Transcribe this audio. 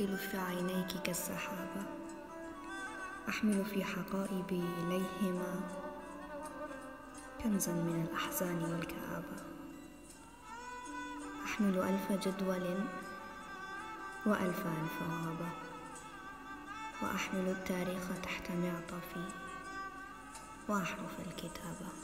أثقل في عينيك كالسحابة. أحمل في حقائبي إليهما كنزا من الأحزان والكآبة. أحمل ألف جدول وألف ألف غابة وأحمل التاريخ تحت معطفي وأحرف الكتابة.